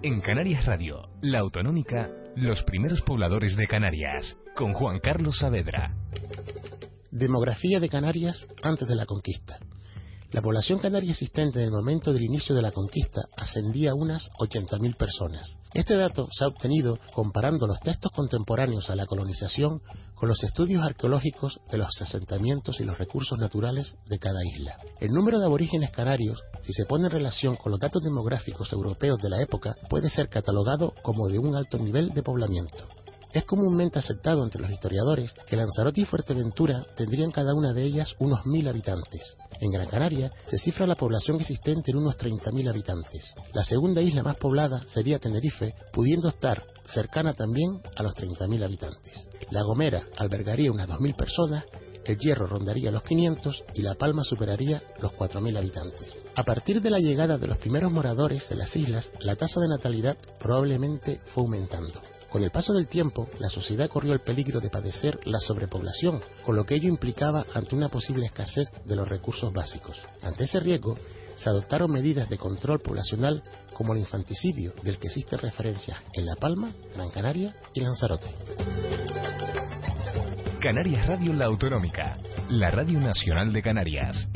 En Canarias Radio, la autonómica, los primeros pobladores de Canarias, con Juan Carlos Saavedra. Demografía de Canarias antes de la conquista. La población canaria existente en el momento del inicio de la conquista ascendía a unas 80.000 personas. Este dato se ha obtenido comparando los textos contemporáneos a la colonización con los estudios arqueológicos de los asentamientos y los recursos naturales de cada isla. El número de aborígenes canarios, si se pone en relación con los datos demográficos europeos de la época, puede ser catalogado como de un alto nivel de poblamiento. Es comúnmente aceptado entre los historiadores que Lanzarote y Fuerteventura tendrían cada una de ellas unos mil habitantes. En Gran Canaria se cifra la población existente en unos 30.000 habitantes. La segunda isla más poblada sería Tenerife, pudiendo estar cercana también a los 30.000 habitantes. La Gomera albergaría unas 2.000 personas el Hierro rondaría los 500 y La Palma superaría los 4.000 habitantes. A partir de la llegada de los primeros moradores en las islas, la tasa de natalidad probablemente fue aumentando. Con el paso del tiempo, la sociedad corrió el peligro de padecer la sobrepoblación, con lo que ello implicaba ante una posible escasez de los recursos básicos. Ante ese riesgo, se adoptaron medidas de control poblacional como el infanticidio, del que existe referencia en La Palma, Gran Canaria y Lanzarote. Canarias Radio La Autonómica, la Radio Nacional de Canarias.